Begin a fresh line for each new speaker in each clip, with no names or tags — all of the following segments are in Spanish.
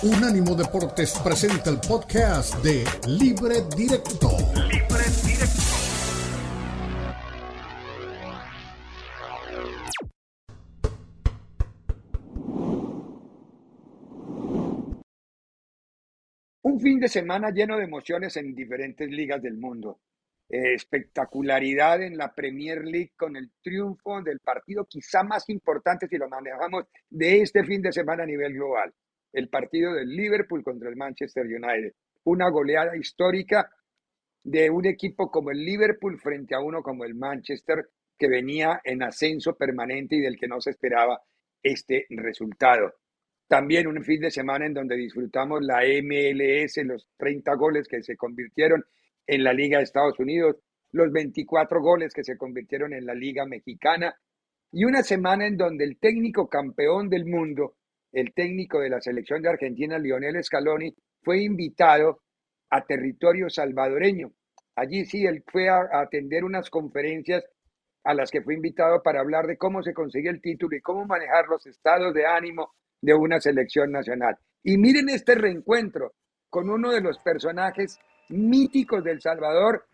Unánimo Deportes presenta el podcast de Libre Directo. Libre Directo.
Un fin de semana lleno de emociones en diferentes ligas del mundo. Eh, espectacularidad en la Premier League con el triunfo del partido quizá más importante si lo manejamos de este fin de semana a nivel global el partido del Liverpool contra el Manchester United. Una goleada histórica de un equipo como el Liverpool frente a uno como el Manchester que venía en ascenso permanente y del que no se esperaba este resultado. También un fin de semana en donde disfrutamos la MLS, los 30 goles que se convirtieron en la Liga de Estados Unidos, los 24 goles que se convirtieron en la Liga Mexicana y una semana en donde el técnico campeón del mundo el técnico de la selección de Argentina, Lionel Scaloni, fue invitado a territorio salvadoreño. Allí sí, él fue a, atender unas conferencias a las que fue invitado para hablar de cómo se consigue el título y cómo manejar los estados de ánimo de una selección nacional. Y miren este reencuentro con uno de los personajes míticos del Salvador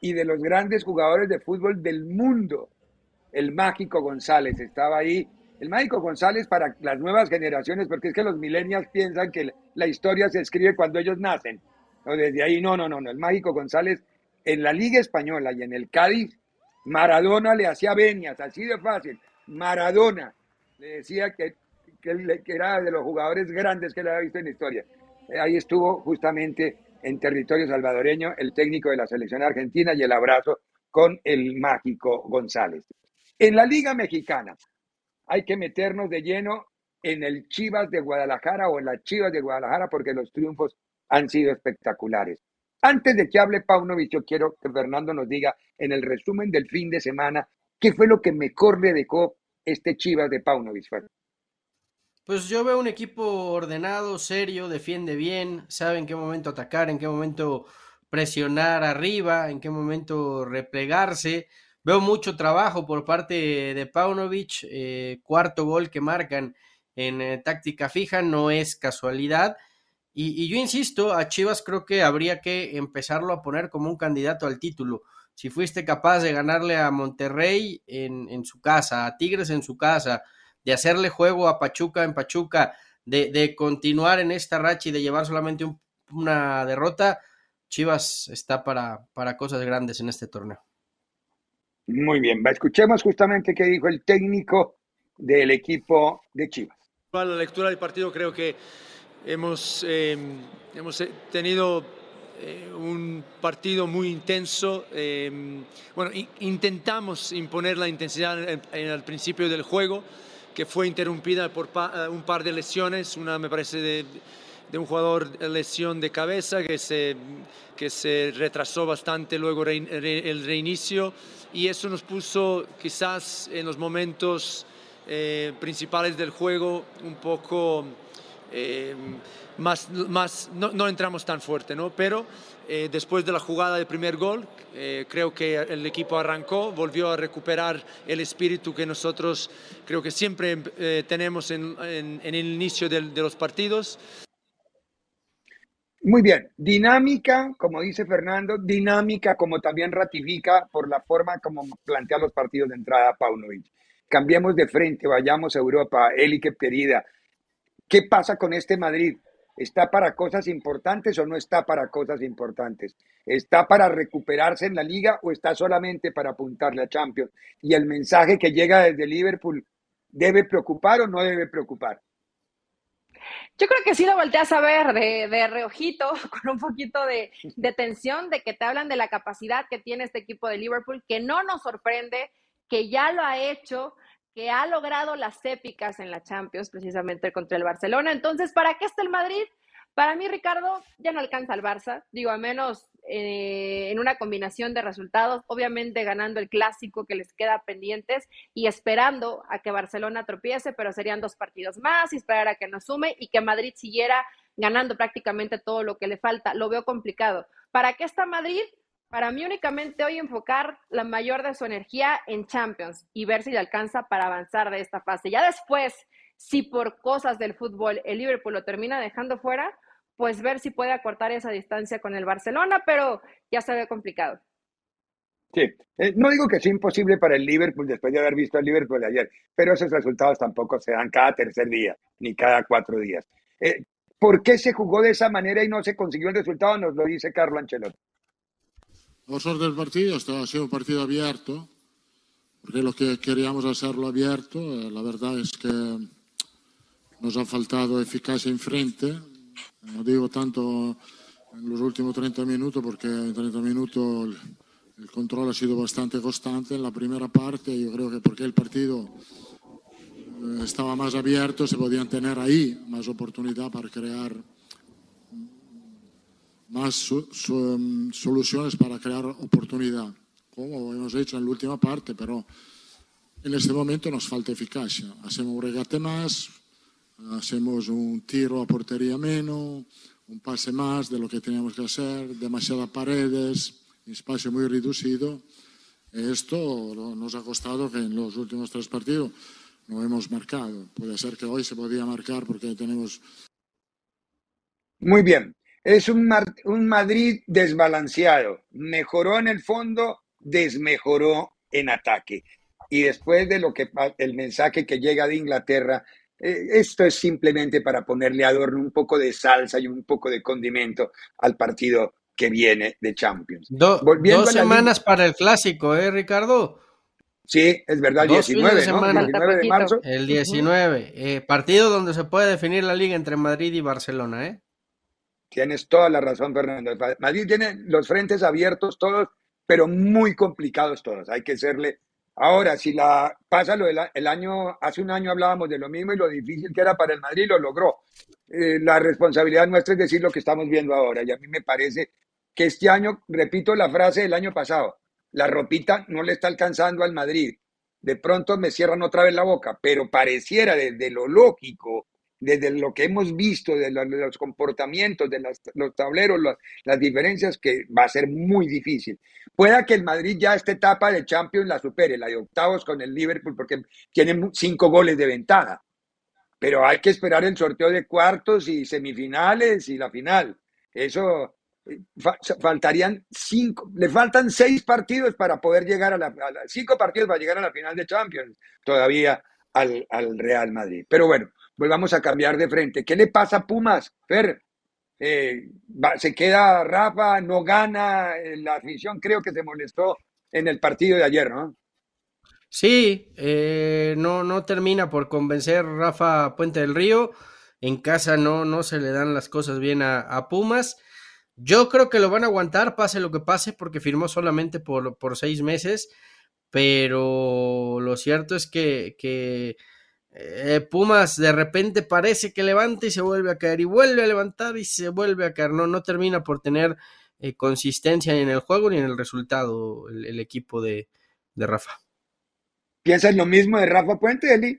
y de los grandes jugadores de fútbol del mundo. El mágico González estaba ahí el Mágico González para las nuevas generaciones, porque es que los millennials piensan que la historia se escribe cuando ellos nacen. No, desde ahí, no, no, no, no. El Mágico González en la Liga Española y en el Cádiz, Maradona le hacía venias, así de fácil. Maradona le decía que, que, era de los jugadores grandes que le había visto en la historia. Eh, ahí estuvo justamente en territorio salvadoreño el técnico de la selección argentina y el abrazo con el mágico González. En la Liga Mexicana, hay que meternos de lleno en el Chivas de Guadalajara o en las Chivas de Guadalajara porque los triunfos han sido espectaculares. Antes de que hable Paunovic, yo quiero que Fernando nos diga en el resumen del fin de semana qué fue lo que mejor le dejó este Chivas de Paunovic.
Pues yo veo un equipo ordenado, serio, defiende bien, sabe en qué momento atacar, en qué momento presionar arriba, en qué momento replegarse. Veo mucho trabajo por parte de Paunovic, eh, cuarto gol que marcan en eh, táctica fija, no es casualidad. Y, yo insisto, a Chivas creo que habría que empezarlo a poner como un candidato al título. Si fuiste capaz de ganarle a Monterrey en, su casa, a Tigres en su casa, de hacerle juego a Pachuca en Pachuca, de, continuar en esta racha y de llevar solamente una derrota, Chivas está para cosas grandes en este torneo.
Muy bien, escuchemos justamente qué dijo el técnico del equipo de Chivas.
La lectura del partido creo que hemos, eh, hemos tenido eh, un partido muy intenso. Eh, bueno, intentamos imponer la intensidad en, el principio del juego, que fue interrumpida por un par de lesiones, una me parece de, de un jugador lesión de cabeza que se, que se retrasó bastante luego el reinicio y eso nos puso quizás en los momentos eh, principales del juego un poco eh, más, más no, entramos tan fuerte, ¿no? Pero eh, después de la jugada del primer gol, creo que el equipo arrancó, volvió a recuperar el espíritu que nosotros creo que siempre tenemos en, en, el inicio de los partidos.
Muy bien, dinámica, como dice Fernando, dinámica como también ratifica por la forma como plantea los partidos de entrada Paunovic. Cambiemos de frente, vayamos a Europa, Élite querida. ¿Qué pasa con este Madrid? ¿Está para cosas importantes o no está para cosas importantes? ¿Está para recuperarse en la liga o está solamente para apuntarle a Champions? Y el mensaje que llega desde Liverpool, ¿debe preocupar o no debe preocupar?
Yo creo que sí lo volteas a ver de, de reojito, con un poquito de, de, tensión, de que te hablan de la capacidad que tiene este equipo de Liverpool, que no nos sorprende, que ya lo ha hecho, que ha logrado las épicas en la Champions, precisamente contra el Barcelona. Entonces, ¿para qué está el Madrid? Para mí, Ricardo, ya no alcanza al Barça, digo, a menos eh, en una combinación de resultados, obviamente ganando el clásico que les queda pendientes y esperando a que Barcelona tropiece, pero serían dos partidos más y esperar a que nos sume y que Madrid siguiera ganando prácticamente todo lo que le falta. Lo veo complicado. ¿Para qué está Madrid? Para mí únicamente hoy enfocar la mayor de su energía en Champions y ver si le alcanza para avanzar de esta fase. Ya después, Si por cosas del fútbol el Liverpool lo termina dejando fuera, pues ver si puede acortar esa distancia con el Barcelona, pero ya se ve complicado.
Sí, eh, no digo que sea imposible para el Liverpool después de haber visto el Liverpool de ayer, pero esos resultados tampoco se dan cada tercer día ni cada cuatro días. Eh, ¿Por qué se jugó de esa manera y no se consiguió el resultado? Nos lo dice Carlo Ancelotti.
Los del partido, esto ha sido un partido abierto, porque lo que queríamos hacerlo abierto, eh, la verdad es que nos ha faltado eficacia en frente, no digo tanto en los últimos 30 minutos, porque en 30 minutos el control ha sido bastante constante en la primera parte. Yo creo que porque el partido eh, estaba más abierto, se podían tener ahí más oportunidad para crear más soluciones para crear oportunidad, como hemos hecho en la última parte, pero en este momento nos falta eficacia. Hacemos un regate más, hacemos un tiro a portería menos, un pase más de lo que teníamos que hacer, demasiadas paredes espacio muy reducido. Esto nos ha costado que en los últimos tres partidos no hemos marcado. Puede ser que hoy se podía marcar porque tenemos...
Muy bien. Es un, un Madrid desbalanceado. Mejoró en el fondo, desmejoró en ataque. Y después de lo que el mensaje que llega de Inglaterra, esto es simplemente para ponerle adorno un poco de salsa y un poco de condimento al partido que viene de Champions.
dos semanas para el clásico, ¿eh, Ricardo?
Sí, es verdad, el 19, ¿no? El 19 de marzo.
El 19, eh, partido donde se puede definir la liga entre Madrid y Barcelona, ¿eh?
Tienes toda la razón, Fernando. Madrid tiene los frentes abiertos todos, pero muy complicados todos. Hay que serle. Ahora, si la pasa lo del el año, hace un año hablábamos de lo mismo y lo difícil que era para el Madrid, lo logró. Eh, la responsabilidad nuestra es decir lo que estamos viendo ahora. Y a mí me parece que este año, repito la frase del año pasado, la ropita no le está alcanzando al Madrid. De pronto me cierran otra vez la boca, pero pareciera desde lo lógico, desde lo que hemos visto, de los, comportamientos, de los, tableros, las diferencias, que va a ser muy difícil. Pueda que el Madrid ya esta etapa de Champions la supere, la de octavos con el Liverpool, porque tiene cinco goles de ventaja. Pero hay que esperar el sorteo de cuartos y semifinales y la final. Eso faltarían cinco, le faltan seis partidos para poder llegar a la, cinco partidos para llegar a la final de Champions todavía al, Real Madrid. Pero bueno, volvamos a cambiar de frente. ¿Qué le pasa a Pumas, Fer? Eh, se queda Rafa, no gana, eh, la afición creo que se molestó en el partido de ayer, ¿no?
Sí, eh, no, no termina por convencer Rafa Puente del Río. En casa no, no se le dan las cosas bien a Pumas. Yo creo que lo van a aguantar, pase lo que pase, porque firmó solamente por, por seis meses, pero lo cierto es que, que eh, Pumas de repente parece que levanta y se vuelve a caer, y vuelve a levantar y se vuelve a caer, no, no termina por tener eh, consistencia ni en el juego ni en el resultado el, equipo de, de Rafa.
¿Piensas lo mismo de Rafa Puente, Eli?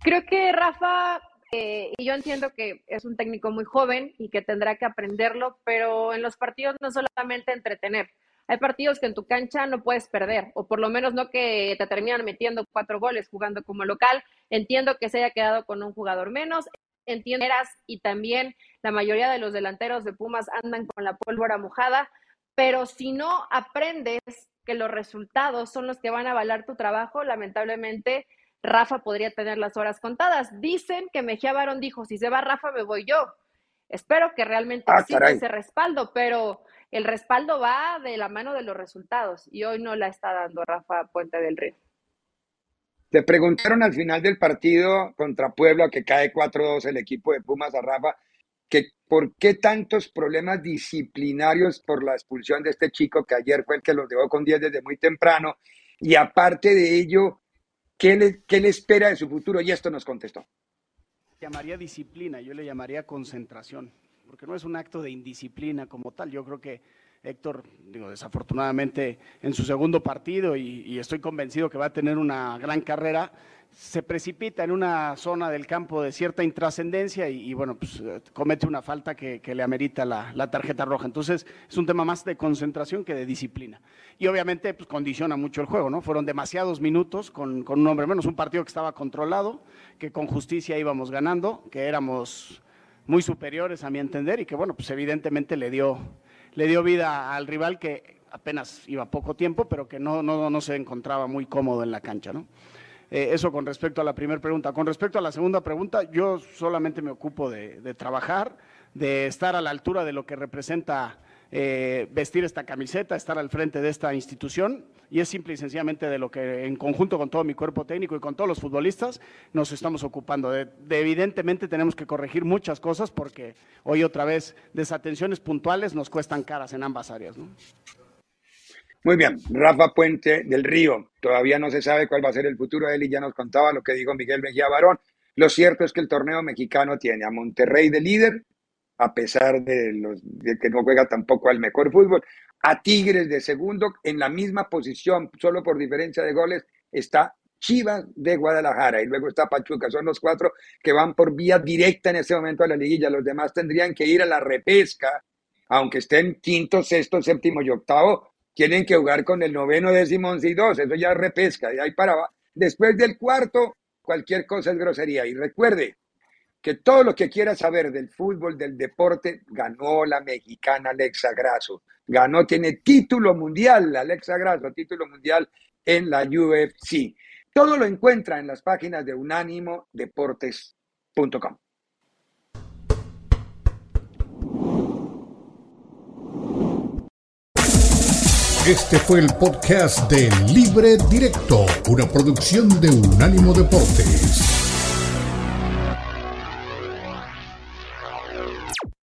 Creo que Rafa eh, y yo entiendo que es un técnico muy joven y que tendrá que aprenderlo, pero en los partidos no solamente entretener. Hay partidos que en tu cancha no puedes perder, o por lo menos no que te terminan metiendo cuatro goles jugando como local. Entiendo que se haya quedado con un jugador menos, entiendo y también la mayoría de los delanteros de Pumas andan con la pólvora mojada, pero si no aprendes que los resultados son los que van a avalar tu trabajo, lamentablemente Rafa podría tener las horas contadas. Dicen que Mejía Barón dijo, si se va Rafa, me voy yo. Espero que realmente ah, exista ese respaldo, pero el respaldo va de la mano de los resultados y hoy no la está dando Rafa Puente del Río.
Te preguntaron al final del partido contra Puebla, que cae 4-2 el equipo de Pumas a Rafa, que por qué tantos problemas disciplinarios por la expulsión de este chico que ayer fue el que los dejó con 10 desde muy temprano. Y aparte de ello, ¿Qué le, espera de su futuro? Y esto nos contestó.
Llamaría disciplina, yo le llamaría concentración, porque no es un acto de indisciplina como tal. Yo creo que Héctor, digo, desafortunadamente en su segundo partido y, estoy convencido que va a tener una gran carrera, se precipita en una zona del campo de cierta intrascendencia y, bueno, pues eh, comete una falta que, le amerita la, tarjeta roja. Entonces es un tema más de concentración que de disciplina. Y obviamente pues condiciona mucho el juego, ¿no? Fueron demasiados minutos con, con un hombre menos, un partido que estaba controlado, que con justicia íbamos ganando, que éramos muy superiores a mi entender y que bueno, pues evidentemente le dio, le dio vida al rival que apenas iba poco tiempo, pero que no, no, no se encontraba muy cómodo en la cancha, ¿no? Eh, eso con respecto a la primera pregunta. Con respecto a la segunda pregunta, yo solamente me ocupo de, trabajar, de estar a la altura de lo que representa eh, vestir esta camiseta, estar al frente de esta institución y es simple y sencillamente de lo que en conjunto con todo mi cuerpo técnico y con todos los futbolistas nos estamos ocupando. De, evidentemente tenemos que corregir muchas cosas porque hoy otra vez desatenciones puntuales nos cuestan caras en ambas áreas.
Muy bien, Rafa Puente del Río. Todavía no se sabe cuál va a ser el futuro de él y ya nos contaba lo que dijo Miguel Mejía Barón. Lo cierto es que el torneo mexicano tiene a Monterrey de líder, a pesar de, los, de que no juega tampoco al mejor fútbol, a Tigres de segundo, en la misma posición, solo por diferencia de goles, está Chivas de Guadalajara y luego está Pachuca. Son los cuatro que van por vía directa en este momento a la liguilla. Los demás tendrían que ir a la repesca, aunque estén quinto, sexto, séptimo y octavo, tienen que jugar con el noveno, décimo, once y dos. Eso ya es repesca. Y ahí para Después del cuarto, cualquier cosa es grosería. Y recuerde que todo lo que quiera saber del fútbol, del deporte, ganó la mexicana Alexa Grasso. Ganó, tiene título mundial, Alexa Grasso, título mundial en la UFC. Todo lo encuentra en las páginas de unánimodeportes.com.
Este fue el podcast de Libre Directo, una producción de Unánimo Deportes.